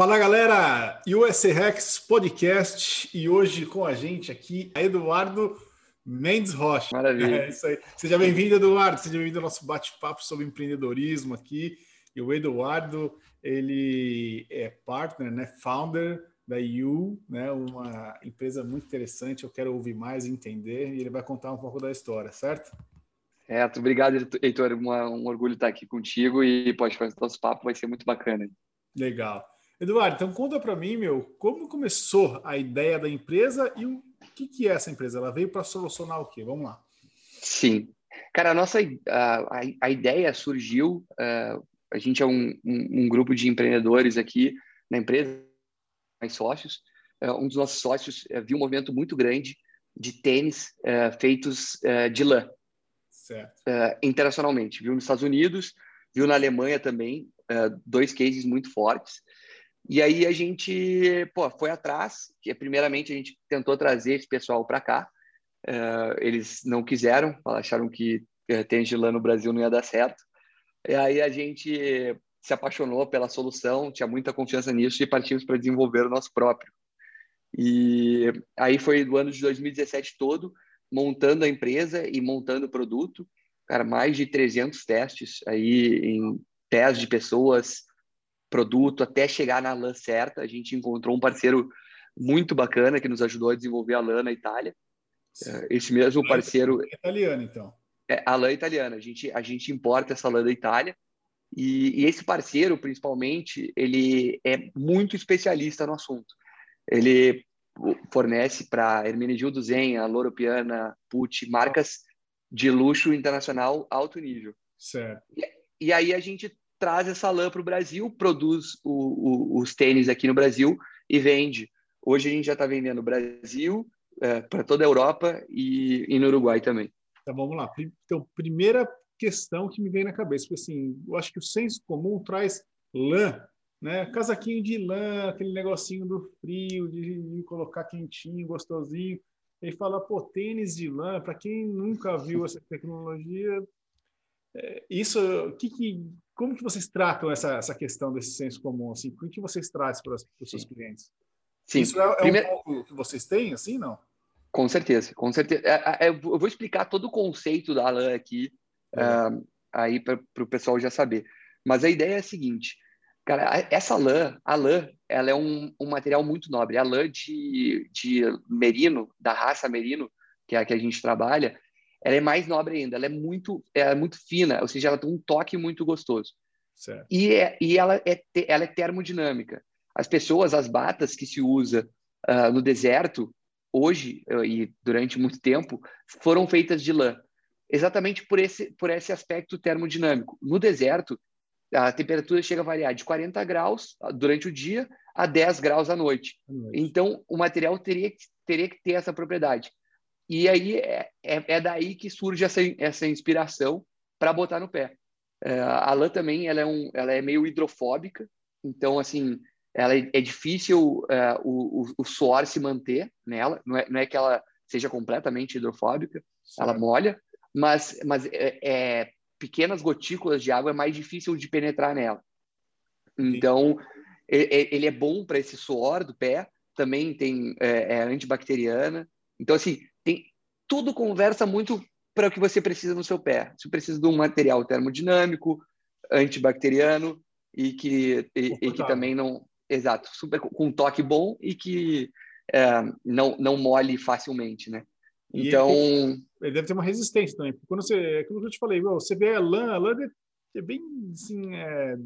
Fala galera, US Rex Podcast e hoje com a gente aqui Eduardo Mendes Rocha. Maravilha. É isso aí. Seja bem-vindo, Eduardo. Seja bem-vindo ao nosso bate-papo sobre empreendedorismo aqui. E o Eduardo, ele é partner, né, founder da You, né, uma empresa muito interessante. Eu quero ouvir mais, entender e ele vai contar um pouco da história, certo? Certo. Obrigado, Heitor. um orgulho estar aqui contigo e pode fazer o nosso papo, vai ser muito bacana. Legal. Eduardo, então conta para mim, meu, como começou a ideia da empresa e o que, que é essa empresa? Ela veio para solucionar o quê? Vamos lá. Sim. Cara, a nossa a, a ideia surgiu, uh, a gente é um, um, um, grupo de empreendedores aqui na empresa, mais sócios. Uh, um dos nossos sócios uh, viu um movimento muito grande de tênis feitos de lã. internacionalmente. Viu nos Estados Unidos, viu na Alemanha também, dois cases muito fortes. E aí a gente pô, foi atrás, que primeiramente a gente tentou trazer esse pessoal para cá. Uh, eles não quiseram, acharam que uh, tênis de lã no Brasil não ia dar certo. E aí a gente se apaixonou pela solução, tinha muita confiança nisso e partimos para desenvolver o nosso próprio. E aí foi do ano de 2017 todo, montando a empresa e montando o produto. Cara, mais de 300 testes aí em pés de pessoas, produto até chegar na lã certa. A gente encontrou um parceiro muito bacana que nos ajudou a desenvolver a lã na Itália. Sim. É, esse mesmo parceiro. É italiano, então. É, a lã italiana. A gente, a gente importa essa lã da Itália. E, e esse parceiro, principalmente, ele é muito especialista no assunto. Ele fornece para Hermenegildo Zenha, Loro Piana, Pucci, marcas de luxo internacional alto nível. Certo. E, e aí a gente traz essa lã para o Brasil, produz o, o, os tênis aqui no Brasil e vende. Hoje a gente já está vendendo no Brasil, é, para toda a Europa e, e, no Uruguai também. Tá, vamos lá. Então, primeira questão que me vem na cabeça, porque assim, eu acho que o senso comum traz lã, né? Casaquinho de lã, aquele negocinho do frio, de, de colocar quentinho, gostosinho. E fala, pô, tênis de lã, para quem nunca viu essa tecnologia, é, isso, que, que, como que vocês tratam essa, essa questão desse senso comum? Assim, o que vocês trazem para os, para os seus clientes? Sim. Isso é, é Primeiro... um pouco que vocês têm, assim, não? Com certeza, com certeza. É, é, eu vou explicar todo o conceito da lã aqui, uh, aí para o pessoal já saber. Mas a ideia é a seguinte, cara, essa lã, a lã, ela é um, um material muito nobre. A lã de, de merino, da raça merino, que é a que a gente trabalha, ela é mais nobre ainda, ela é muito, é muito fina, ou seja, ela tem um toque muito gostoso. Certo. E, é, e ela, é, ela é termodinâmica. As pessoas, as batas que se usa uh, no deserto, hoje uh, e durante muito tempo, foram feitas de lã, exatamente por esse, por esse aspecto termodinâmico. No deserto, a temperatura chega a variar de 40 graus durante o dia a 10 graus à noite. À noite. Então, o material teria, teria que ter essa propriedade. E aí é, é, é daí que surge essa, essa inspiração para botar no pé. É, a lã também ela é, um, ela é meio hidrofóbica, então assim ela é, é difícil é, o, o, o, suor se manter nela. Não é, não é que ela seja completamente hidrofóbica, Sim. ela molha, mas, mas é, é, pequenas gotículas de água é mais difícil de penetrar nela. Então ele é bom para esse suor do pé, também tem é, antibacteriana. Então assim tem, tudo conversa muito para o que você precisa no seu pé. Você precisa de um material termodinâmico, antibacteriano e que, e, e que também não. Exato, super, com um toque bom e que é, não, não mole facilmente, né? Então. Ele, ele, deve ter uma resistência também. Porque quando você. É aquilo que eu te falei, você vê a lã, a lã é bem assim. É,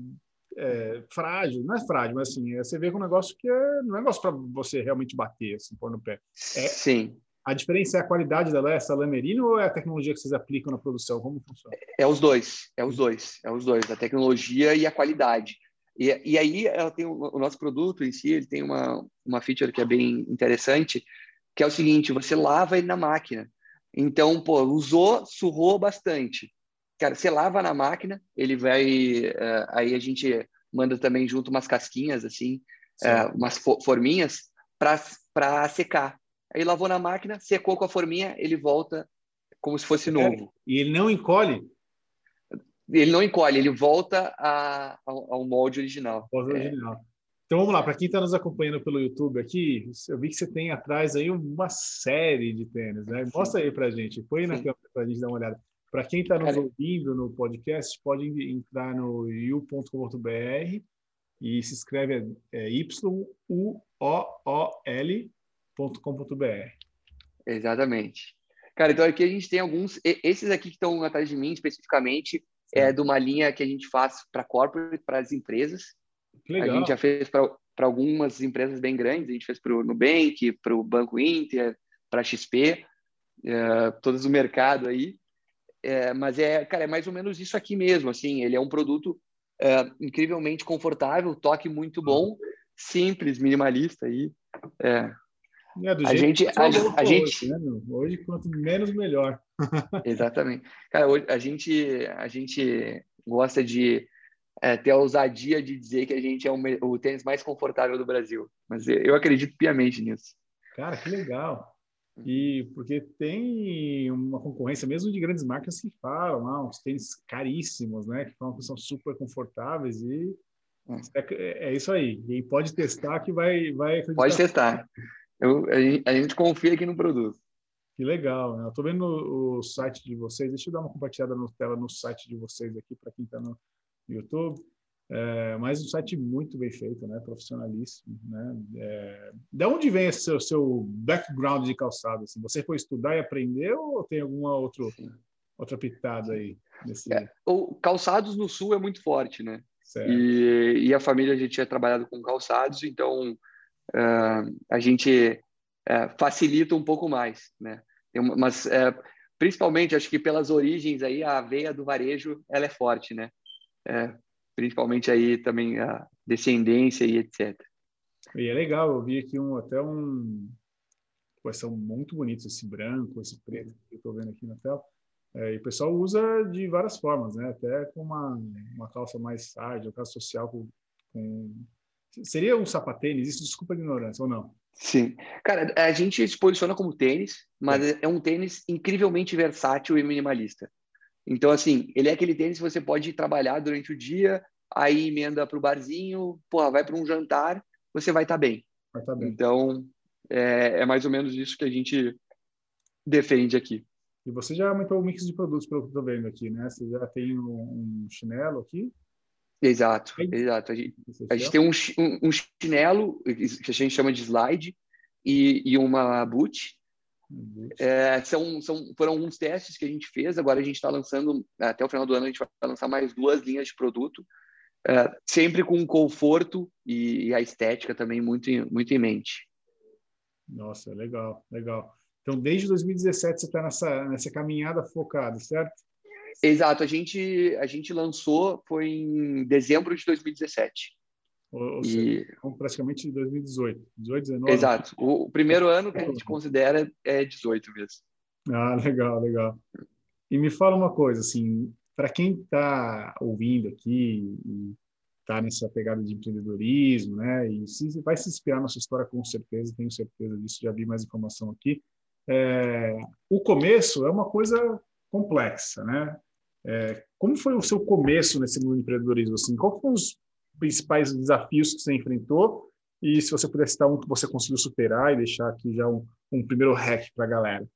é, frágil, não é frágil, mas assim, é, você vê que é um negócio que é, não é um negócio para você realmente bater, assim, pôr no pé. É, Sim. A diferença é a qualidade da essa lã merino ou é a tecnologia que vocês aplicam na produção? Como funciona? É os dois, é os dois, é os dois, a tecnologia e a qualidade. E, e aí ela tem o, o nosso produto em si, ele tem uma, uma feature que é bem interessante, que é o seguinte, você lava ele na máquina. Então, pô, usou, surrou bastante. Cara, você lava na máquina, ele vai... Uh, aí a gente manda também junto umas casquinhas, assim, uh, umas forminhas, para secar. Aí lavou na máquina, secou com a forminha, ele volta como se fosse novo. E ele não encolhe? Ele não encolhe, ele volta a, ao, ao molde original. Molde é. original. Então vamos lá, para quem está nos acompanhando pelo YouTube aqui, eu vi que você tem atrás aí uma série de tênis, né? Mostra aí para a gente, põe na câmera para a gente dar uma olhada. Para quem está nos ouvindo no podcast, pode entrar no u.com.br e se escreve é, y-u-o-o-l.com.br. Exatamente. Cara, então aqui a gente tem alguns. Esses aqui que estão atrás de mim especificamente é de uma linha que a gente faz para corporate, para as empresas. A gente já fez para algumas empresas bem grandes, a gente fez para o Nubank, para o Banco Inter, para a XP, é, todos o mercado aí. É, mas é, cara, é mais ou menos isso aqui mesmo, assim, ele é um produto é, incrivelmente confortável, toque muito bom, simples, minimalista aí. É, é, a gente, a, a gente hoje, né, hoje, quanto menos melhor. Exatamente. Cara, hoje, a gente a gente gosta de é, ter a ousadia de dizer que a gente é o, o tênis mais confortável do Brasil. Mas eu acredito piamente nisso. Cara, que legal. E porque tem uma concorrência mesmo de grandes marcas que falam, ah, uns tênis caríssimos, né? Que falam que são super confortáveis e é, é, é isso aí. Quem pode testar que vai vai acreditar. Pode testar. Eu, a, gente, confia aqui no produto. Que legal, né? Eu estou vendo o, site de vocês. Deixa eu dar uma compartilhada na tela no site de vocês aqui para quem está no YouTube. É, mas um site muito bem feito, né? Profissionalíssimo, né? É, de onde vem esse seu, seu background de calçado? Assim? Você foi estudar e aprender ou tem alguma outro, outra pitada aí? Nesse... É, o calçados no Sul é muito forte, né? E, e, a família a gente tinha trabalhado com calçados, então uh, a gente uh, facilita um pouco mais, né? Mas uh, principalmente acho que pelas origens aí a veia do varejo ela é forte, né? principalmente aí também a descendência e etc. E é legal, eu vi aqui um até um Pô, são muito bonitos esse branco, esse preto que eu estou vendo aqui na tela. É, e o pessoal usa de várias formas, né? Até com uma, uma calça mais tarde, uma calça social com, com Seria um sapatênis? Isso desculpa a ignorância, ou não? Sim. Cara, a gente se posiciona como tênis, mas é, é um tênis incrivelmente versátil e minimalista. Então, assim, ele é aquele tênis que você pode trabalhar durante o dia, aí emenda para o barzinho, porra, vai para um jantar, você vai estar tá bem. Vai tá bem. Então, é, é, mais ou menos isso que a gente defende aqui. E você já aumentou o mix de produtos, pelo que estou vendo aqui, né? Você já tem um, um chinelo aqui, Exato, exato. A gente, a gente tem um, um, um, chinelo que a gente chama de slide e, e uma boot. É, são, são, foram alguns testes que a gente fez. Agora a gente está lançando, até o final do ano, a gente vai lançar mais duas linhas de produto, é, sempre com conforto e, e, a estética também muito, muito em mente. Nossa, legal, legal. Então, desde 2017 você está nessa, nessa caminhada focada, certo? Exato, a gente, a gente lançou foi em dezembro de 2017. Ou, ou seja, praticamente 2018, 18, 19. Exato. O, o, primeiro ano que a gente considera é 18 mesmo. Ah, legal, legal. E me fala uma coisa, assim, para quem está ouvindo aqui e está nessa pegada de empreendedorismo, né, e se, vai se inspirar na sua história com certeza, tenho certeza disso, já vi mais informação aqui. É, o começo é uma coisa complexa, né? É, como foi o seu começo nesse mundo do empreendedorismo? Assim, quais foram os principais desafios que você enfrentou? E se você pudesse citar um que você conseguiu superar e deixar aqui já um, um primeiro hack para a galera.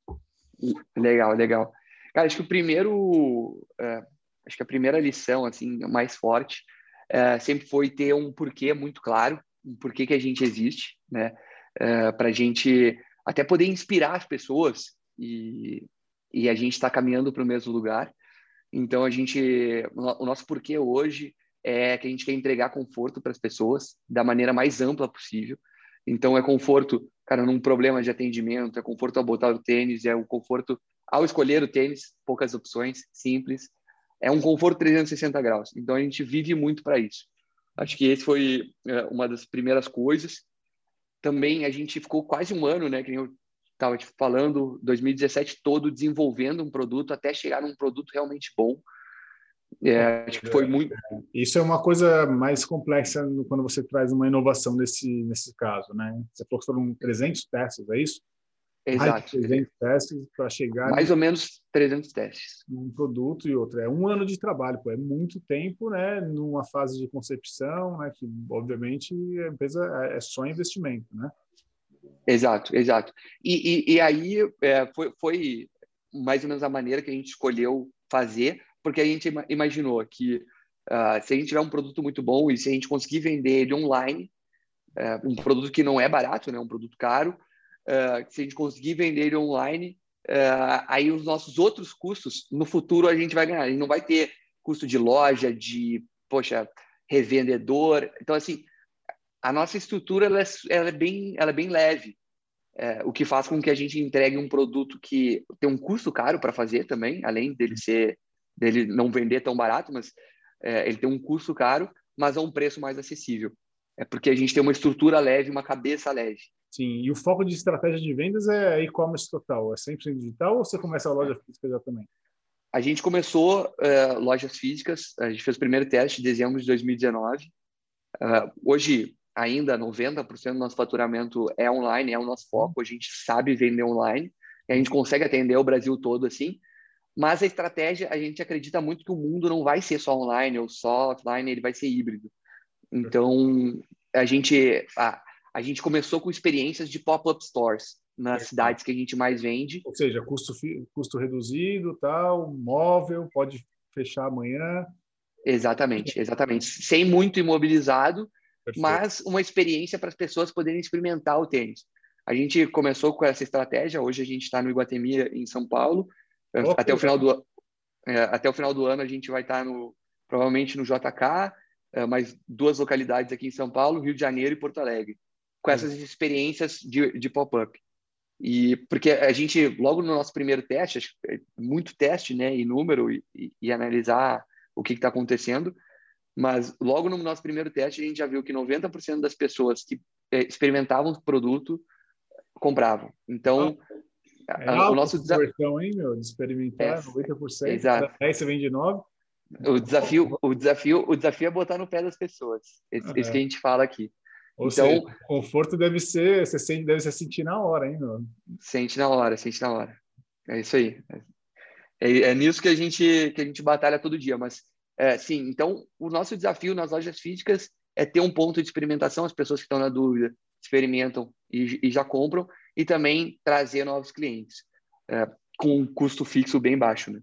Legal, legal. Cara, acho que o primeiro, é, acho que a primeira lição assim mais forte é, sempre foi ter um porquê muito claro, um porquê que a gente existe, né? É, para a gente até poder inspirar as pessoas e, e a gente está caminhando para o mesmo lugar. Então, a gente, o nosso porquê hoje é que a gente quer entregar conforto para as pessoas da maneira mais ampla possível. Então, é conforto, cara, num problema de atendimento, é conforto ao botar o tênis, é o conforto ao escolher o tênis, poucas opções, simples. É um conforto 360 graus. Então, a gente vive muito para isso. Acho que esse foi é, uma das primeiras coisas. Também a gente ficou quase um ano, né, que eu estava te falando, 2017 todo desenvolvendo um produto até chegar num produto realmente bom. É, acho que foi muito. Isso é uma coisa mais complexa quando você traz uma inovação nesse, nesse caso, né? Você falou que foram 300 testes, é isso? Exato. 300 testes para chegar. Mais ou menos 300 testes. Um produto e outro. É um ano de trabalho, pô. é muito tempo, né? Numa fase de concepção, né? Que obviamente a empresa é, é só investimento, né? Exato, exato. E, e, e aí é, foi, foi mais ou menos a maneira que a gente escolheu fazer, porque a gente imaginou que uh, se a gente tiver um produto muito bom e se a gente conseguir vender ele online, uh, um produto que não é barato, né? Um produto caro uh, se a gente conseguir vender ele online, uh, aí os nossos outros custos, no futuro a gente vai ganhar. A gente não vai ter custo de loja, de, poxa, revendedor. Então, assim, a nossa estrutura ela é, ela é bem, ela é bem leve. É, o que faz com que a gente entregue um produto que tem um custo caro para fazer também, além dele ser dele não vender tão barato, mas é, ele tem um custo caro, mas a um preço mais acessível. É porque a gente tem uma estrutura leve, uma cabeça leve. Sim, e o foco de estratégia de vendas é e-commerce total? É 100% digital ou você começa a loja física já também? A gente começou uh, lojas físicas, a gente fez o primeiro teste em dezembro de 2019. Uh, eh, hoje, ainda 90% do nosso faturamento é online, é o nosso foco, a gente sabe vender online, a gente consegue atender o Brasil todo assim, mas a estratégia, a gente acredita muito que o mundo não vai ser só online ou só offline, ele vai ser híbrido. Então, a gente, a, a gente começou com experiências de pop-up stores nas cidades que a gente mais vende. Ou seja, custo, custo reduzido, tal, móvel, pode fechar amanhã. Exatamente, exatamente. Sem muito imobilizado, Perfeito. mas uma experiência para as pessoas poderem experimentar o tênis. A gente começou com essa estratégia, hoje a gente está no Iguatemi, em São Paulo. Oh, até, o final do, é, até o final do ano a gente vai estar tá no, provavelmente no JK, é, mais duas localidades aqui em São Paulo, Rio de Janeiro e Porto Alegre com essas experiências de, de pop-up. E porque a gente, logo no nosso primeiro teste, é muito teste, né, e número, e, e analisar o que está acontecendo, mas logo no nosso primeiro teste, a gente já viu que 90% das pessoas que é, experimentavam o produto compravam. Então, é a, o nosso desafio. hein, meu? De experimentar, é, 90%. Exato. Você vende 9%. O desafio, o desafio, o desafio é botar no pé das pessoas. Esse, esse que a gente fala aqui. Ou então, seja, conforto deve ser, você sente, deve se sentir na hora, hein, meu? Sente na hora, sente na hora. É isso aí. É, é nisso que a gente que a gente batalha todo dia, mas é, sim. Então, o nosso desafio nas lojas físicas é ter um ponto de experimentação. As pessoas que estão na dúvida experimentam e, e já compram, e também trazer novos clientes é, com um custo fixo bem baixo, né?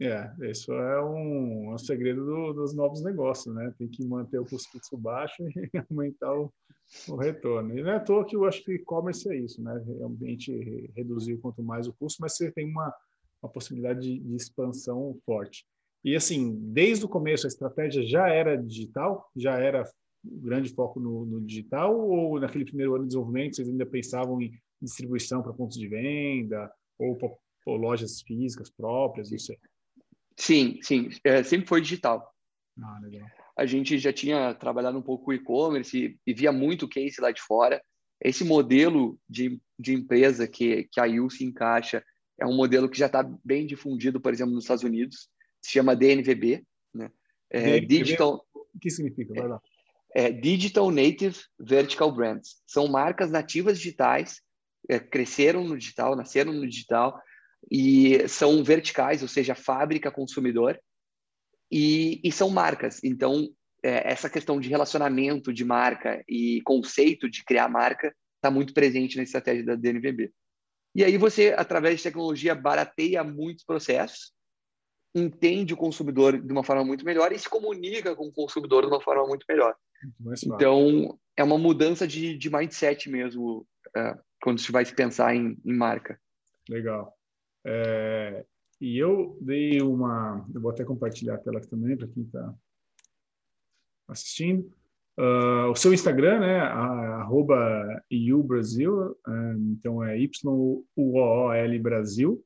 É, isso é um, é um segredo do, dos novos negócios, né? Tem que manter o custo fixo baixo e aumentar o, o retorno. E não é à toa que eu acho que e-commerce é isso, né? Realmente reduzir quanto mais o custo, mas você tem uma, uma possibilidade de, de expansão forte. E assim, desde o começo a estratégia já era digital? Já era grande foco no, no, digital? Ou naquele primeiro ano de desenvolvimento vocês ainda pensavam em distribuição para pontos de venda ou para lojas físicas próprias? Não sei. Sim, sim. É, sempre foi digital. Ah, legal. A gente já tinha trabalhado um pouco com e-commerce e, e, via muito case lá de fora. Esse modelo de, de empresa que, que a IU se encaixa é um modelo que já está bem difundido, por exemplo, nos Estados Unidos. Se chama DNVB, né? É, DNVB, Digital... O que significa? Vai lá. É, é, Digital Native Vertical Brands. São marcas nativas digitais, é, cresceram no digital, nasceram no digital, e são verticais, ou seja, fábrica consumidor, e, e são marcas. Então, é, essa questão de relacionamento de marca e conceito de criar marca está muito presente na estratégia da DNVB. E aí você, através de tecnologia, barateia muitos processos, entende o consumidor de uma forma muito melhor e se comunica com o consumidor de uma forma muito melhor. Muito então, é uma mudança de, de mindset mesmo, é, quando se vai pensar em, em marca. Legal. É, e eu dei uma. Eu vou até compartilhar a tela aqui também para quem está assistindo. Uh, o seu Instagram, né? Arroba Brasil, uh, então é Y-U-O-O-L Brasil.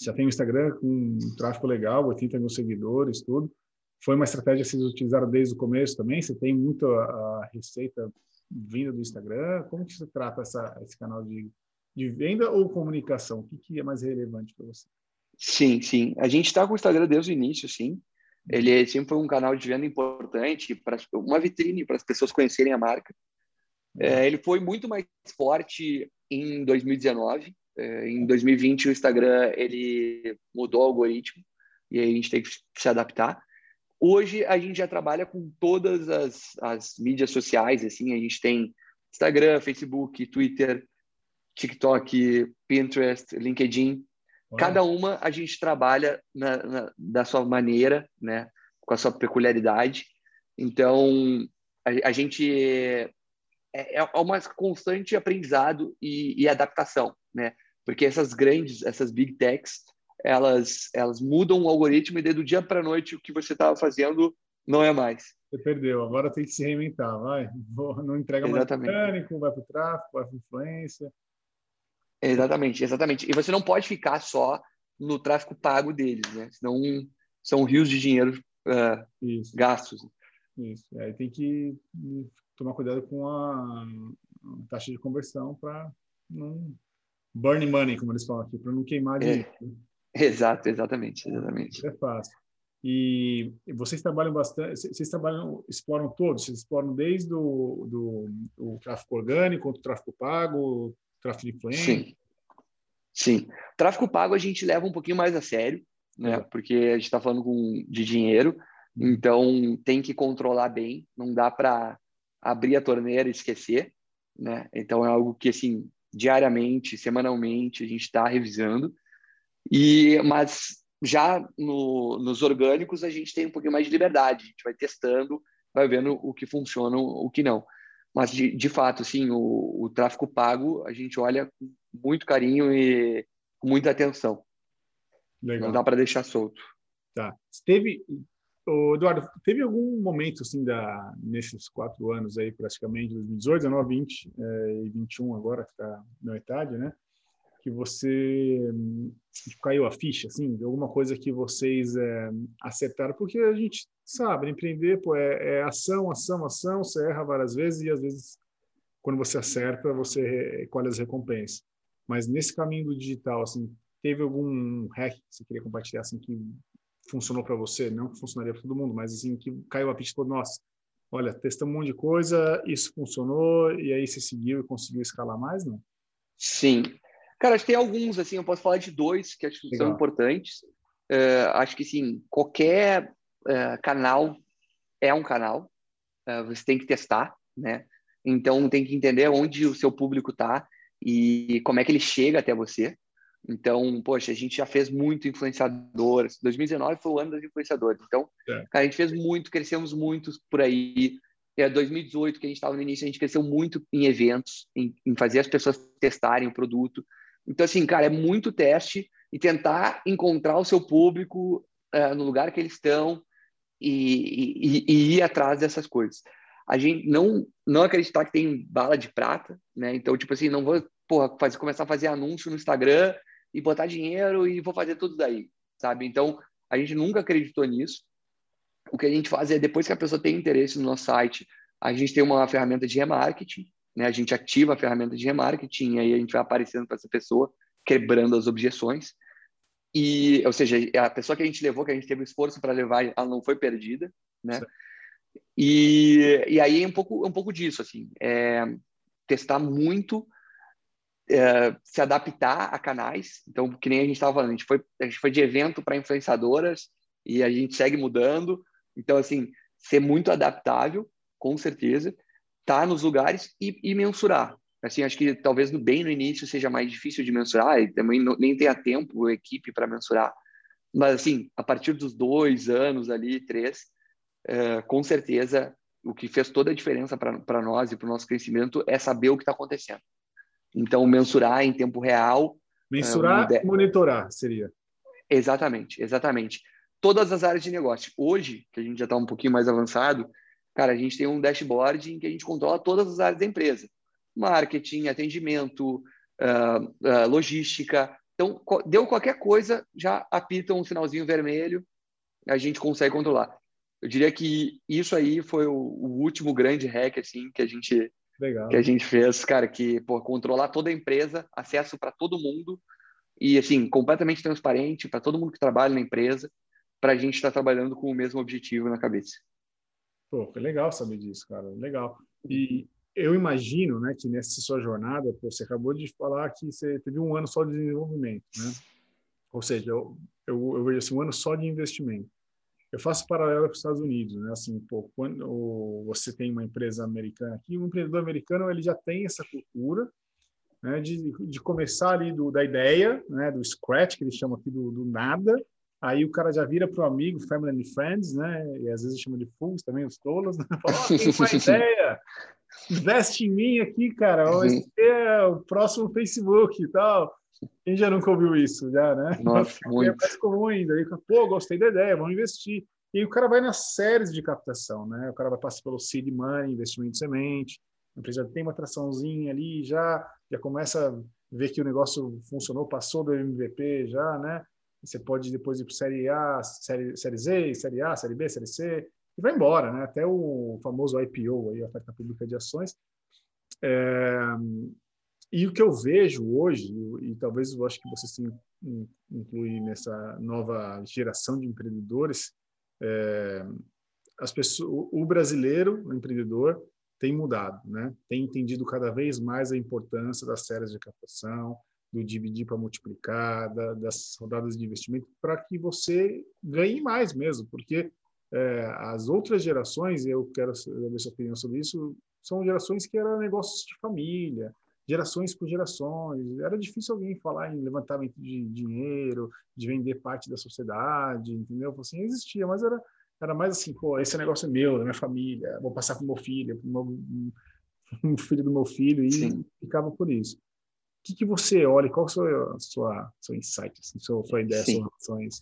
Já tem um Instagram com um tráfego legal, 80 mil seguidores, tudo. Foi uma estratégia que vocês utilizaram desde o começo também? Você tem muito a, a receita vinda do Instagram? Como que você trata essa, esse canal de de venda ou comunicação? O que, que é mais relevante para você? Sim, sim. A gente está com o Instagram desde o início, sim. Ele é sempre foi um canal de venda importante, para uma vitrine para as pessoas conhecerem a marca. É, ele foi muito mais forte em 2019. É, em 2020 o Instagram ele mudou o algoritmo e aí a gente tem que se adaptar. Hoje a gente já trabalha com todas as, as mídias sociais, assim, a gente tem Instagram, Facebook, Twitter, TikTok, Pinterest, LinkedIn. Cada uma a gente trabalha na, na, da sua maneira, né, com a sua peculiaridade. Então a, a gente é, é uma constante aprendizado e, e adaptação, né? Porque essas grandes, essas big techs, elas, elas mudam o algoritmo e do dia para a noite o que você estava fazendo não é mais. Você perdeu, agora tem que se reinventar, vai. Não entrega exatamente. mais mecânico, vai para o tráfego, vai para influência. Exatamente, exatamente. E você não pode ficar só no tráfego pago deles, né? Senão são rios de dinheiro uh, gastos. Isso, aí tem que tomar cuidado com a taxa de conversão para não burn money, como eles falam aqui, para não queimar é. dinheiro. É. Exato, exatamente, exatamente. É fácil. E vocês trabalham bastante, vocês trabalham, exploram todos, vocês exploram desde o do, do tráfego orgânico, o tráfego pago, tráfego de influência? Sim. Sim. Tráfego pago a gente leva um pouquinho mais a sério, né? É. Porque a gente está falando com, de dinheiro, então tem que controlar bem, não dá para abrir a torneira e esquecer, né? Então é algo que assim diariamente, semanalmente a gente está revisando. E, mas já no, nos orgânicos a gente tem um pouquinho mais de liberdade, a gente vai testando, vai vendo o que funciona, o que não. Mas de, de fato, sim, o, o tráfego pago a gente olha com muito carinho e com muita atenção. Legal. Não dá para deixar solto. Tá. Teve, Eduardo, teve algum momento assim da nesses quatro anos aí, praticamente 2018, 19, 20 é, e 21 agora que está na metade, né? que você tipo, caiu a ficha, assim, de alguma coisa que vocês é, acertaram? Porque a gente sabe, empreender pô, é, é, ação, ação, ação, você erra várias vezes e às vezes quando você acerta, você colhe as recompensas. Mas nesse caminho do digital, assim, teve algum hack que você queria compartilhar, assim, que funcionou para você? Não que funcionaria para todo mundo, mas assim, que caiu a ficha e falou, nossa, olha, testamos um monte de coisa, isso funcionou, e aí você seguiu e conseguiu escalar mais, não? Sim, Cara, acho que tem alguns, assim, eu posso falar de dois que acho que Legal. são importantes. Uh, acho que, sim, qualquer uh, canal é um canal, uh, você tem que testar, né? Então, tem que entender onde o seu público está e como é que ele chega até você. Então, poxa, a gente já fez muito influenciadores. 2019 foi o ano dos influenciadores. Então, é. cara, a gente fez muito, crescemos muito por aí. É 2018, que a gente estava no início, a gente cresceu muito em eventos, em, em fazer as pessoas testarem o produto. Então, assim, cara, é muito teste e tentar encontrar o seu público uh, no lugar que eles estão e, e, e, ir atrás dessas coisas. A gente não não acreditar que tem bala de prata, né? Então, tipo assim, não vou porra, fazer, começar a fazer anúncio no Instagram e botar dinheiro e vou fazer tudo daí, sabe? Então, a gente nunca acreditou nisso. O que a gente faz é, depois que a pessoa tem interesse no nosso site, a gente tem uma ferramenta de remarketing, né? A gente ativa a ferramenta de remarketing, e aí a gente vai aparecendo para essa pessoa, quebrando as objeções. E, ou seja, a pessoa que a gente levou, que a gente teve esforço para levar, ela não foi perdida, né? E, e aí é um pouco, um pouco disso, assim, é testar muito, é, se adaptar a canais. Então, que nem a gente estava falando, a gente foi, a gente foi de evento para influenciadoras e a gente segue mudando. Então, assim, ser muito adaptável, com certeza estar tá nos lugares e, e, mensurar. Assim, acho que talvez no, bem no início seja mais difícil de mensurar e também não, nem tenha tempo, equipe para mensurar. Mas, assim, a partir dos dois anos ali, três, é, com certeza, o que fez toda a diferença para nós e para o nosso crescimento é saber o que está acontecendo. Então, mensurar em tempo real. Mensurar e é, monitorar seria. Exatamente, exatamente. Todas as áreas de negócio. Hoje, que a gente já está um pouquinho mais avançado, Cara, a gente tem um dashboard em que a gente controla todas as áreas da empresa: marketing, atendimento, uh, uh, logística. Então, deu qualquer coisa, já apita um sinalzinho vermelho, a gente consegue controlar. Eu diria que isso aí foi o, o último grande hack assim que a gente Legal. que a gente fez, cara, que pô, controlar toda a empresa, acesso para todo mundo e assim completamente transparente para todo mundo que trabalha na empresa, para a gente estar tá trabalhando com o mesmo objetivo na cabeça. Pô, foi legal saber disso, cara. Legal. E eu imagino, né, que nessa sua jornada, você acabou de falar que você teve um ano só de desenvolvimento, né? Ou seja, eu, eu, eu vejo assim, um ano só de investimento. Eu faço paralelo para os Estados Unidos, né? Assim, pô, quando você tem uma empresa americana aqui, um empreendedor americano ele já tem essa cultura, né, de, de começar ali do, da ideia, né, do scratch que eles chamam aqui do, do nada, Aí o cara já vira para o amigo, family and friends, né? E às vezes chama de fools também, os tolos, né? Fala, oh, tem uma ideia, investe em mim aqui, cara. Uhum. Esse é o próximo Facebook e tal. Quem já nunca ouviu isso, já, né? Nossa, muito. É mais comum ainda. Aí, Pô, gostei da ideia, vamos investir. E o cara vai nas séries de captação, né? O cara vai passar pelo seed money, investimento de semente, a empresa tem uma atraçãozinha ali, já, já começa a ver que o negócio funcionou, passou do MVP já, né? Você pode depois ir para série A, série, série Z, série A, série B, série C, e vai embora, né? Até o famoso IPO, aí, a oferta pública de ações. É, e o que eu vejo hoje, e talvez eu acho que você se inclui nessa nova geração de empreendedores, é, as pessoas, o brasileiro, o empreendedor, tem mudado, né? Tem entendido cada vez mais a importância das séries de captação, do dividir para multiplicar, da, das rodadas de investimento, para que você ganhe mais mesmo, porque é, as outras gerações, eu quero ver sua opinião sobre isso, são gerações que eram negócios de família, gerações por gerações. Era difícil alguém falar em levantamento de dinheiro, de vender parte da sociedade, entendeu? Assim, existia, mas era, era mais assim, pô, esse negócio é meu, da minha família, vou passar para o meu filho, para o filho do meu filho, e Sim. ficava por isso que, que você olha, qual é a sua, sua insight, assim, sua, sua ideia Sim. sobre isso?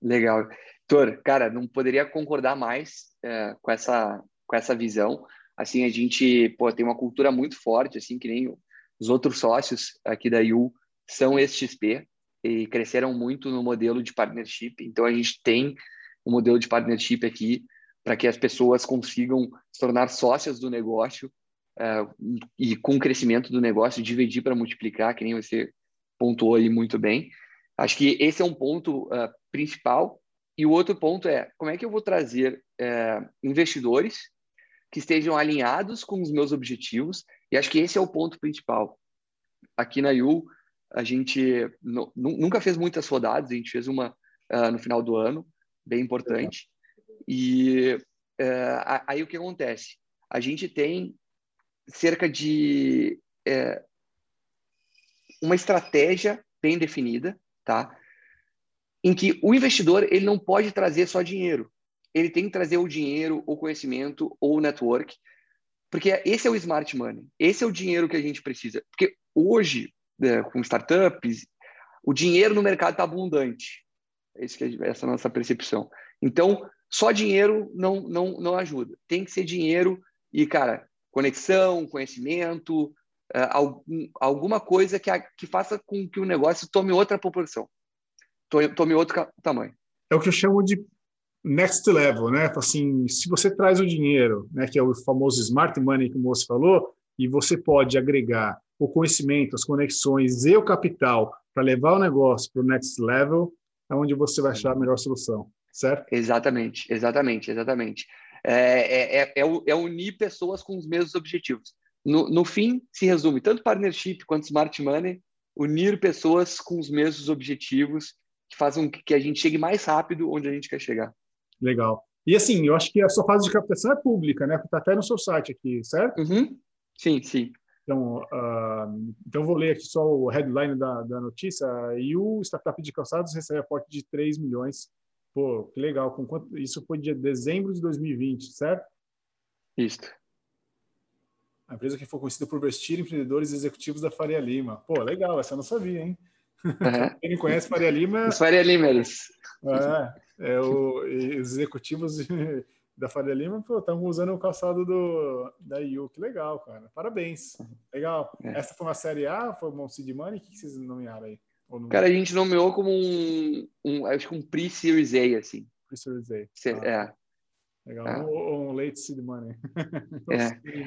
Legal. Tor, cara, não poderia concordar mais é, com, essa, com essa visão. Assim, a gente pô, tem uma cultura muito forte, assim, que nem os outros sócios aqui da IU são ex-XP e cresceram muito no modelo de partnership. Então, a gente tem um modelo de partnership aqui para que as pessoas consigam se tornar sócias do negócio uh, e com o crescimento do negócio, dividir para multiplicar, que nem você pontuou aí muito bem. Acho que esse é um ponto uh, principal. E o outro ponto é como é que eu vou trazer uh, investidores que estejam alinhados com os meus objetivos. E acho que esse é o ponto principal. Aqui na IU, a gente nunca fez muitas rodadas, a gente fez uma uh, no final do ano, bem importante. E uh, aí o que acontece? A gente tem cerca de é, uma estratégia bem definida, tá? Em que o investidor ele não pode trazer só dinheiro, ele tem que trazer o dinheiro, o conhecimento ou o network, porque esse é o smart money, esse é o dinheiro que a gente precisa. Porque hoje, é, com startups, o dinheiro no mercado está abundante. Esse é, essa é a nossa percepção. Então, só dinheiro não, não, não ajuda. Tem que ser dinheiro e, cara, conexão, conhecimento, uh, alguma coisa que, a, que faça com que o negócio tome outra proporção, tome outro tamanho. É o que eu chamo de next level, né? Assim, se você traz o dinheiro, né, que é o famoso smart money que o moço falou, e você pode agregar o conhecimento, as conexões e o capital para levar o negócio para o next level, é onde você vai achar a melhor solução, certo? Exatamente, exatamente, exatamente. É, é, é, é, é, unir pessoas com os mesmos objetivos. No, no fim, se resume tanto partnership quanto smart money, unir pessoas com os mesmos objetivos que fazem que a gente chegue mais rápido onde a gente quer chegar. Legal. E assim, eu acho que a sua fase de captação é pública, né? Está até no seu site aqui, certo? Uhum. Sim, sim. Então, uh, então vou ler aqui só o headline da, da notícia. E o startup de calçados recebe aporte de 3 milhões Pô, que legal. Com quanto... Isso foi de dezembro de 2020, certo? Isso. A empresa que foi conhecida por vestir empreendedores executivos da Faria Lima. Pô, legal, essa eu não sabia, hein? Uhum. Quem não conhece Faria Lima... Os Faria Limers. É, é o, os executivos da Faria Lima estão usando o calçado do, da IU. Que legal, cara. Parabéns. Legal. É. Essa foi uma série A? Foi uma Seed Money? O que vocês nomearam aí? Cara, a gente nomeou como um, um acho que um pre-series A, assim. Pre-series A. Ah. É. Legal. Ah. Ou um late seed money.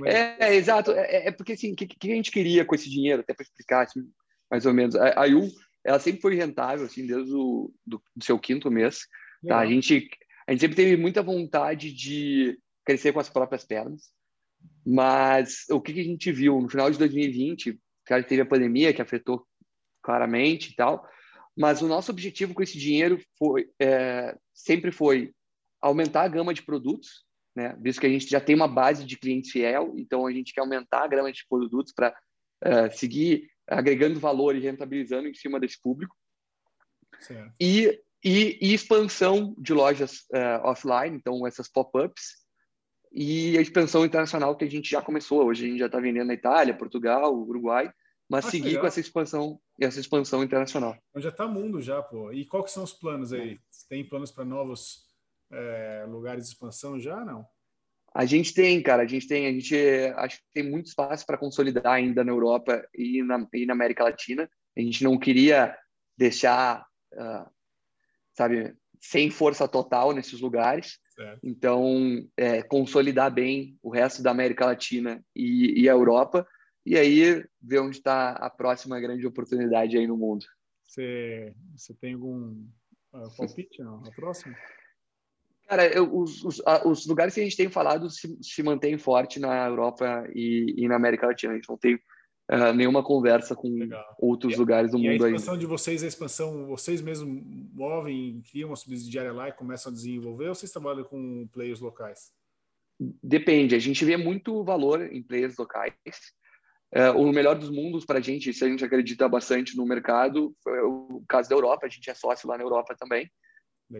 é. é, é, exato. É, é, é, porque, assim, o que, que, a gente queria com esse dinheiro? Até para explicar, assim, mais ou menos. A, a IU, ela sempre foi rentável, assim, desde o do, do seu quinto mês. Tá? A, gente, a gente sempre teve muita vontade de crescer com as próprias pernas. Mas o que, que a gente viu no final de 2020, claro, teve a pandemia que afetou claramente e tal, mas o nosso objetivo com esse dinheiro foi é, sempre foi aumentar a gama de produtos, né? Visto que a gente já tem uma base de cliente fiel, então a gente quer aumentar a gama de produtos para é, seguir agregando valor e rentabilizando em cima desse público. E, e, e, expansão de lojas uh, offline, então essas pop-ups, e a expansão internacional que a gente já começou. Hoje a gente já está vendendo na Itália, Portugal, Uruguai, mas ah, seguir legal. com essa expansão essa expansão internacional. Então já está mundo já, pô. E quais são os planos aí? Tem planos para novos é, lugares de expansão já, não? A gente tem, cara, a gente tem, a gente acho que tem muito espaço para consolidar ainda na Europa e na, e na América Latina. A gente não queria deixar, uh, sabe, sem força total nesses lugares. Certo. Então, é, consolidar bem o resto da América Latina e, e a Europa e aí ver onde está a próxima grande oportunidade aí no mundo. Você, você tem algum uh, palpite, não? A próxima? Cara, eu, os, os, os, lugares que a gente tem falado se, se mantêm forte na Europa e, e, na América Latina. A gente não tem uh, nenhuma conversa com Legal. outros e, lugares do mundo ainda. a expansão ainda. de vocês, a expansão, vocês mesmos movem, criam uma subsidiária lá e começam a desenvolver ou vocês trabalham com players locais? Depende. A gente vê muito valor em players locais. É, o melhor dos mundos para a gente, se a gente acredita bastante no mercado, é o caso da Europa, a gente é sócio lá na Europa também.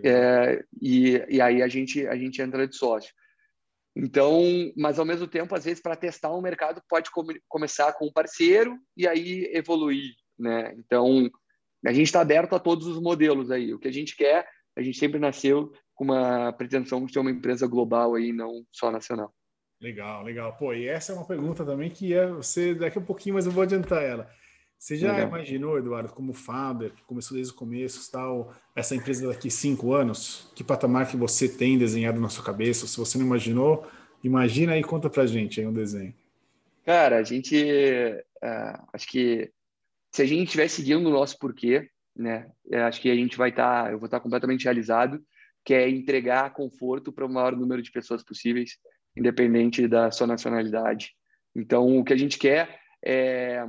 É, e, e aí a gente, a gente entra de sócio. Então, mas ao mesmo tempo, às vezes, para testar um mercado, pode come, começar com um parceiro e aí evoluir, né? Então, a gente está aberto a todos os modelos aí. O que a gente quer, a gente sempre nasceu com uma pretensão de ter uma empresa global aí, não só nacional. Legal, legal. Pô, e essa é uma pergunta também que é você daqui a pouquinho, mas eu vou adiantar ela. Você já legal. imaginou, Eduardo, como founder, que começou desde o começo, tal, essa empresa daqui cinco anos? Que patamar que você tem desenhado na sua cabeça? Se você não imaginou, imagina aí, conta pra gente aí um desenho. Cara, a gente, uh, acho que se a gente estiver seguindo o nosso porquê, né, acho que a gente vai estar, tá, eu vou estar tá completamente realizado, que é entregar conforto para o maior número de pessoas possíveis independente da sua nacionalidade. Então, o que a gente quer é,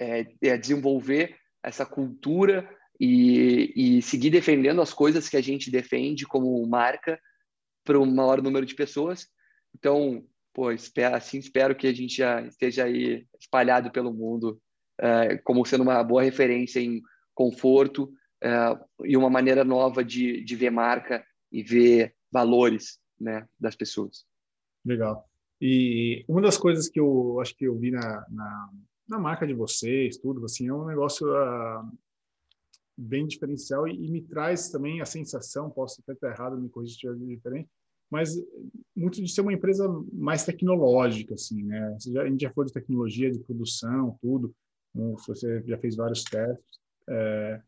é, é desenvolver essa cultura e, e, seguir defendendo as coisas que a gente defende como marca para o maior número de pessoas. Então, pô, espero, assim espero que a gente já esteja aí espalhado pelo mundo é, como sendo uma boa referência em conforto é, e uma maneira nova de, de ver marca e ver valores né, das pessoas. Legal. E uma das coisas que eu acho que eu vi na, na, na marca de vocês, tudo, assim, é um negócio uh, bem diferencial e, e, me traz também a sensação, posso até estar errado, me corrigir se estiver diferente, mas muito de ser uma empresa mais tecnológica, assim, né? Já, a gente já falou de tecnologia, de produção, tudo, você já fez vários testes. É,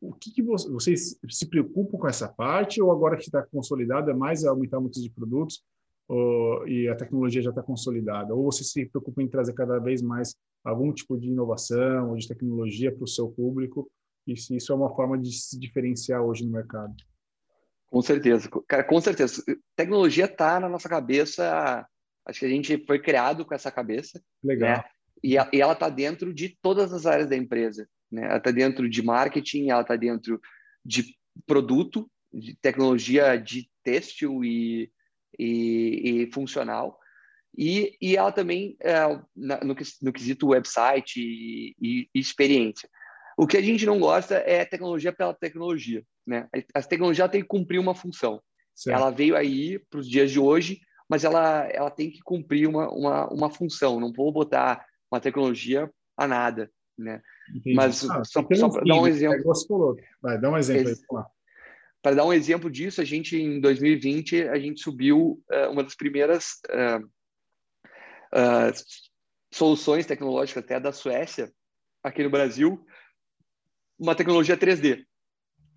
o que, que você, vocês se preocupam com essa parte ou agora que está consolidado é mais aumentar muitos de produtos ou, e a tecnologia já está consolidada? Ou você se preocupa em trazer cada vez mais algum tipo de inovação ou de tecnologia para o seu público e se isso é uma forma de se diferenciar hoje no mercado? Com certeza, cara, com certeza. Tecnologia está na nossa cabeça. Acho que a gente foi criado com essa cabeça. Legal. Né? E, a, e ela está dentro de todas as áreas da empresa. Né? Ela está dentro de marketing, ela está dentro de produto, de tecnologia de têxtil e, e, e funcional. E, e ela também, é, no, no quesito website e, e, experiência. O que a gente não gosta é tecnologia pela tecnologia. Né? A tecnologia tem que cumprir uma função. Certo. Ela veio aí para os dias de hoje, mas ela, ela tem que cumprir uma, uma, uma função. Não vou botar uma tecnologia a nada. Né? Entendi. Mas ah, só, só para dar um exemplo. Vai, dá um exemplo Ex aí. Para dar um exemplo disso, a gente em 2020 a gente subiu uh, uma das primeiras uh, uh, soluções tecnológicas até da Suécia aqui no Brasil, uma tecnologia 3D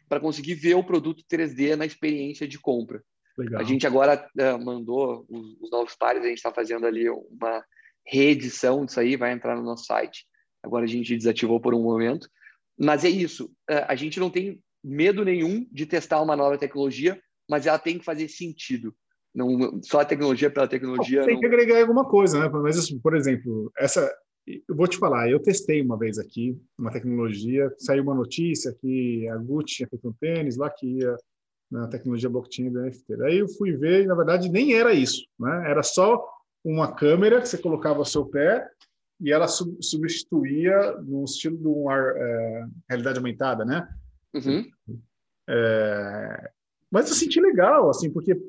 para conseguir ver o produto 3D na experiência de compra. Legal. A gente agora mandou os, os novos pares, a gente está fazendo ali uma reedição disso aí, vai entrar no nosso site Agora a gente desativou por um momento. Mas é isso. A gente não tem medo nenhum de testar uma nova tecnologia, mas ela tem que fazer sentido. não só a tecnologia pela tecnologia. Tem não... que agregar alguma coisa, né? Mas, assim, por exemplo, essa, eu vou te falar, eu testei uma vez aqui uma tecnologia, saiu uma notícia que a Gucci tinha feito um tênis lá que ia na tecnologia blockchain do NFT. Aí eu fui ver e, na verdade, nem era isso, né? Era só uma câmera que você colocava ao seu pé e ela substituía no estilo de uma é, realidade aumentada, né? Uhum. É, mas eu senti legal, assim, porque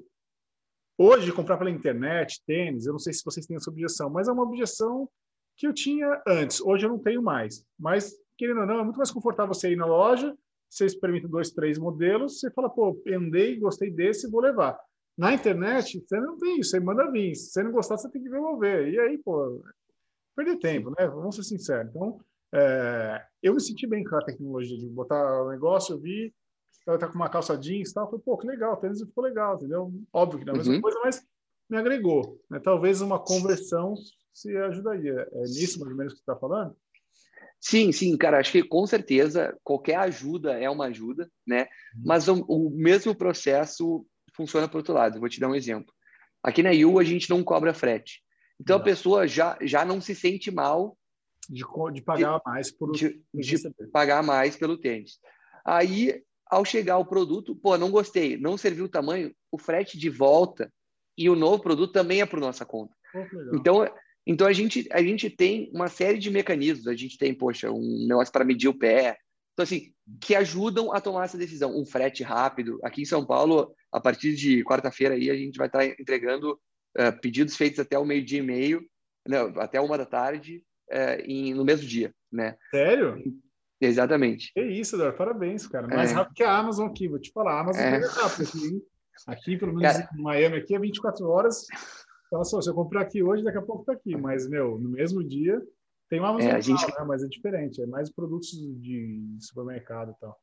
hoje comprar pela internet tênis, eu não sei se vocês têm essa objeção, mas é uma objeção que eu tinha antes. Hoje eu não tenho mais. Mas, querendo ou não, é muito mais confortável você ir na loja, você experimenta dois, três modelos, você fala, pô, andei, gostei desse, vou levar. Na internet, você não tem isso, você manda vir. Se você não gostar, você tem que devolver. E aí, pô, perder tempo, né? Vamos ser sinceros. Então, é, eu me senti bem com a tecnologia de botar o negócio, eu vi, ela tá com uma calça jeans e tal, falei, pô, que legal, o tênis ficou legal, entendeu? Óbvio que não é a mesma uhum. coisa, mas me agregou. Né? Talvez uma conversão se ajudaria. É nisso, mais ou menos, que você está falando? Sim, sim, cara, acho que com certeza qualquer ajuda é uma ajuda, né? Uhum. Mas o, o, mesmo processo funciona para outro lado. Vou te dar um exemplo. Aqui na IU a gente não cobra frete. Então não. a pessoa já, já não se sente mal de, de pagar de, mais por de, de pagar mais pelo tênis. Aí, ao chegar o produto, pô, não gostei, não serviu o tamanho, o frete de volta e o novo produto também é por nossa conta. Oh, então, então a gente a gente tem uma série de mecanismos. A gente tem, poxa, um negócio para medir o pé. Então assim, que ajudam a tomar essa decisão. Um frete rápido. Aqui em São Paulo, a partir de quarta-feira aí a gente vai estar entregando uh, pedidos feitos até o meio dia e meio, não, até uma da tarde, uh, em, no mesmo dia, né? Sério? Exatamente. É isso, Dor. Parabéns, cara. Mais é. rápido que a Amazon aqui, vou te falar. A Amazon é, é rápido aqui, hein? Aqui, pelo menos cara, em Miami, aqui é 24 horas. Então, se eu comprar aqui hoje, daqui a pouco está aqui. Mas, meu, no mesmo dia, tem uma Amazon, é, gente... né? mas é diferente. É mais produtos de supermercado e tal.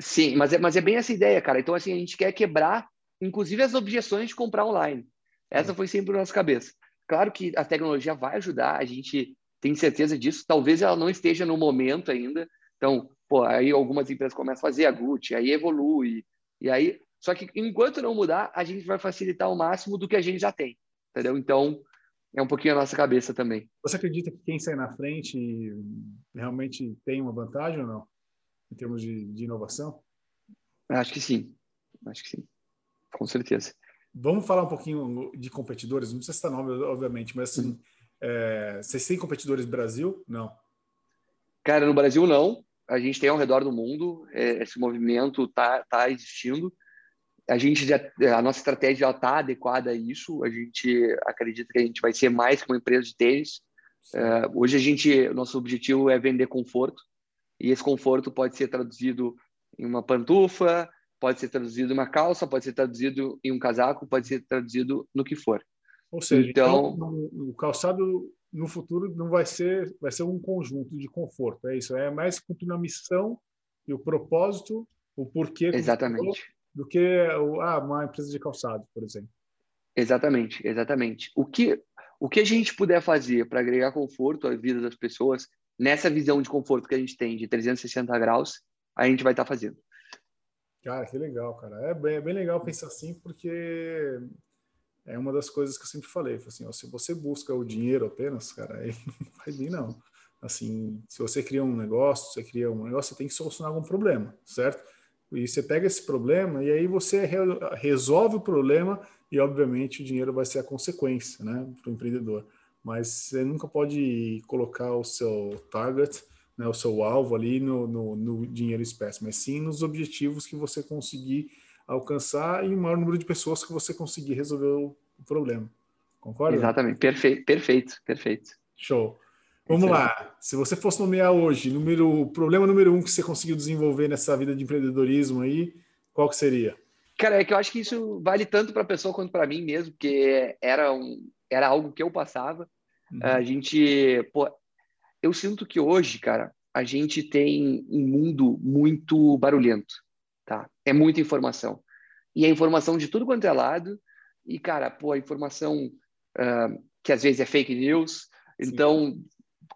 Sim, mas é, mas é bem essa ideia, cara. Então, assim, a gente quer quebrar, inclusive, as objeções de comprar online. Essa foi sempre a nossa cabeça. Claro que a tecnologia vai ajudar, a gente tem certeza disso. Talvez ela não esteja no momento ainda. Então, pô, aí algumas empresas começam a fazer a Gucci, aí evolui. E aí, só que enquanto não mudar, a gente vai facilitar o máximo do que a gente já tem entendeu? Então, é um pouquinho a nossa cabeça também. Você acredita que quem sai na frente realmente tem uma vantagem ou não, em termos de, de inovação? Acho que sim, acho que sim, com certeza. Vamos falar um pouquinho de competidores, não precisa citar nome, obviamente, mas assim, uhum. É, vocês têm competidores no Brasil? Não. Cara, no Brasil não. A gente tem ao redor do mundo, é, esse movimento está tá existindo a gente já, a nossa estratégia já está adequada a isso. A gente acredita que a gente vai ser mais que uma empresa de tênis. Uh, hoje a gente, nosso objetivo é vender conforto e esse conforto pode ser traduzido em uma pantufa, pode ser traduzido em uma calça, pode ser traduzido em um casaco, pode ser traduzido no que for. Ou seja, então, então o calçado no futuro não vai ser, vai ser um conjunto de conforto. É isso. É mais cumprindo a missão e o propósito, o porquê. Exatamente do que ah, uma empresa de calçado, por exemplo. Exatamente, exatamente. O que, o que a gente puder fazer para agregar conforto à vida das pessoas, nessa visão de conforto que a gente tem de 360 graus, a gente vai estar tá fazendo. Cara, que legal, cara. É bem, é bem legal pensar assim, porque é uma das coisas que eu sempre falei. Assim, ó, se você busca o dinheiro apenas, cara, aí não vai vir, não. Assim, se você cria um negócio, você cria um negócio, você tem que solucionar algum problema, certo? E você pega esse problema e aí você re resolve o problema e, obviamente, o dinheiro vai ser a consequência né, para o empreendedor. Mas você nunca pode colocar o seu target, né, o seu alvo ali no, no, no dinheiro espécie, mas sim nos objetivos que você conseguir alcançar e o maior número de pessoas que você conseguir resolver o problema. Concorda? Exatamente. Perfeito, perfeito, perfeito. Show. Vamos lá. Se você fosse nomear hoje, número, problema número um que você conseguiu desenvolver nessa vida de empreendedorismo aí, qual que seria? Cara, é que eu acho que isso vale tanto para a pessoa quanto para mim mesmo, porque era, um, era algo que eu passava. Uhum. A gente, pô, eu sinto que hoje, cara, a gente tem um mundo muito barulhento, tá? É muita informação. E a informação de tudo quanto é lado. E, cara, pô, a informação uh, que às vezes é fake news. Sim. Então,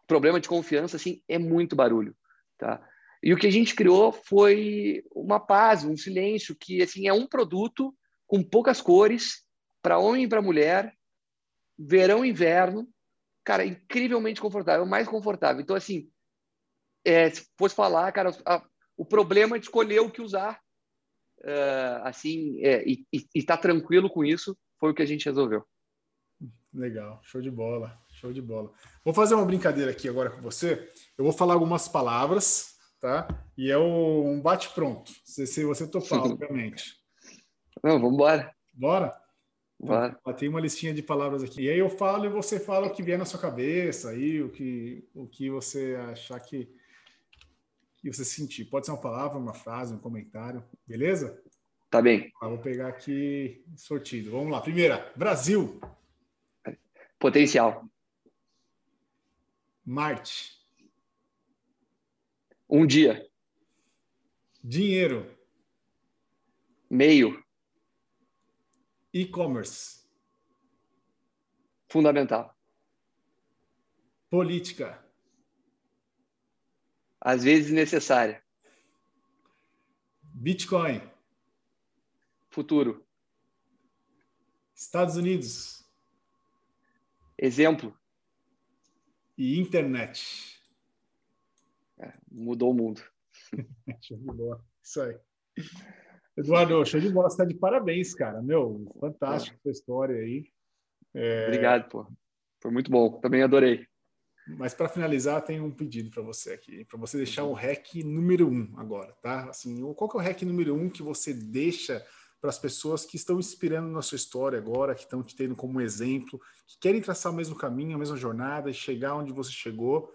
problema de confiança, assim, é muito barulho, tá? E o que a gente criou foi uma paz, um silêncio, que, assim, é um produto com poucas cores para homem e para mulher, verão e inverno, cara, incrivelmente confortável, mais confortável. Então, assim, é, se fosse falar, cara, a, o problema é de escolher o que usar, uh, assim, é, e estar tá tranquilo com isso, foi o que a gente resolveu. Legal, show de bola, show de bola. Vou fazer uma brincadeira aqui agora com você. Eu vou falar algumas palavras, tá? E é um bate-pronto, se, se você topar, obviamente. Não, vamos embora. Bora? Bora. Tem uma listinha de palavras aqui. E aí eu falo e você fala o que vier na sua cabeça, aí o que, o que você achar que, que você sentir. Pode ser uma palavra, uma frase, um comentário, beleza? Tá bem. Ah, vou pegar aqui sortido. Vamos lá. Primeira, Brasil. Potencial. Marte. Um dia. Dinheiro. Meio. E-commerce. Fundamental. Política. Às vezes necessária. Bitcoin. Futuro. Estados Unidos. Exemplo. E internet. É, mudou o mundo. show de bola. Isso aí. Eduardo, show de bola. Você está de parabéns, cara. Meu, fantástico essa história aí. É... Obrigado, pô. Foi muito bom. Também adorei. Mas para finalizar, tem um pedido para você aqui, para você deixar o REC número um agora, tá? Assim, qual que é o REC número um que você deixa para as pessoas que estão inspirando na sua história agora, que estão te tendo como exemplo, que querem traçar o mesmo caminho, a mesma jornada e chegar onde você chegou?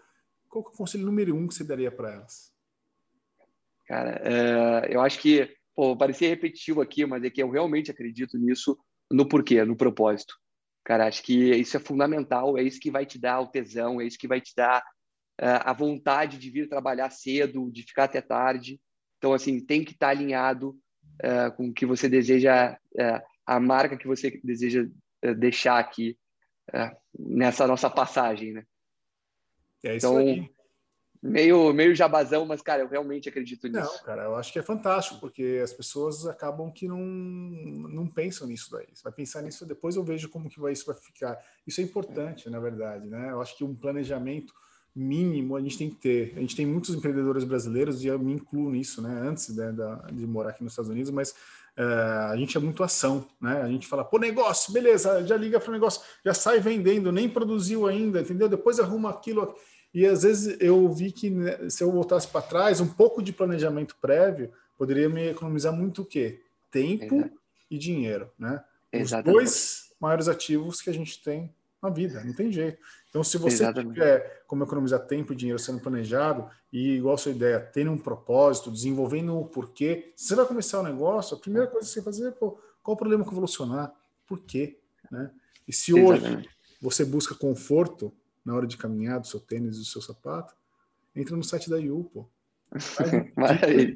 Qual que é o conselho número um que você daria para elas? Cara, é, eu acho que, pô, parecia repetitivo aqui, mas é que eu realmente acredito nisso, no porquê, no propósito. Cara, acho que isso é fundamental, é isso que vai te dar o tesão, é isso que vai te dar uh, a vontade de vir trabalhar cedo, de ficar até tarde. Então, assim, tem que estar tá alinhado uh, com o que você deseja, uh, a marca que você deseja deixar aqui nessa nossa passagem, né? É isso então, aí meio, meio jabazão, mas, cara, eu realmente acredito nisso. Não, cara, eu acho que é fantástico, porque as pessoas acabam que não, não pensam nisso daí. Você vai pensar nisso depois, eu vejo como que vai, isso vai ficar. Isso é importante, na verdade, né? Eu acho que um planejamento mínimo a gente tem que ter. A gente tem muitos empreendedores brasileiros, e eu me incluo nisso, né? Antes né, de morar aqui nos Estados Unidos, mas Uh, a gente é muito ação, né? A gente fala, pô, negócio, beleza, já liga para o negócio, já sai vendendo, nem produziu ainda, entendeu? Depois arruma aquilo. E às vezes eu vi que né, se eu voltasse para trás, um pouco de planejamento prévio poderia me economizar muito o quê? Tempo Exato. e dinheiro, né? Exatamente. Os dois maiores ativos que a gente tem na vida, não tem jeito. Então, se você Exatamente. tiver como economizar tempo e dinheiro sendo planejado e, igual a sua ideia, tendo um propósito, desenvolvendo o porquê, você vai começar o um negócio, a primeira coisa que você fazer é, pô, qual o problema que evolucionar? Por quê? Né? E se hoje Exatamente. você busca conforto, na hora de caminhar do seu tênis e do seu sapato, entra no site da IU, pô. Maravilha.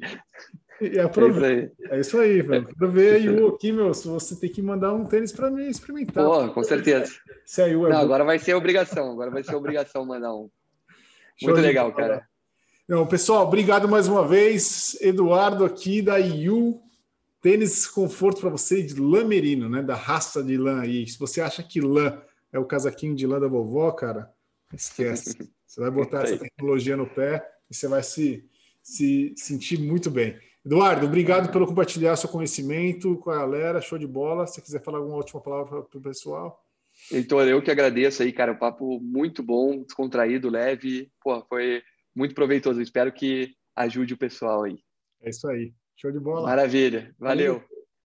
E aproveita. É isso aí, velho. Quero ver a IU aqui, meu. Se você tem que mandar um tênis para mim experimentar. Pô, com certeza. Se a IU é Não, agora vai ser obrigação. Agora vai ser obrigação mandar um. Muito legal, cara. Não, pessoal, obrigado mais uma vez. Eduardo aqui da IU. Tênis conforto para você de lã merino, né? Da raça de lã aí. Se você acha que lã é o casaquinho de lã da vovó, cara, Esquece. Você vai botar essa tecnologia no pé e você vai se, se sentir muito bem. Eduardo, obrigado pelo compartilhar seu conhecimento com a galera. Show de bola. Se você quiser falar alguma última palavra para o pessoal. Heitor, eu que agradeço aí, cara. Um papo muito bom, descontraído, leve. Pô, foi muito proveitoso. Espero que ajude o pessoal aí. É isso aí. Show de bola. Maravilha. Valeu. Valeu.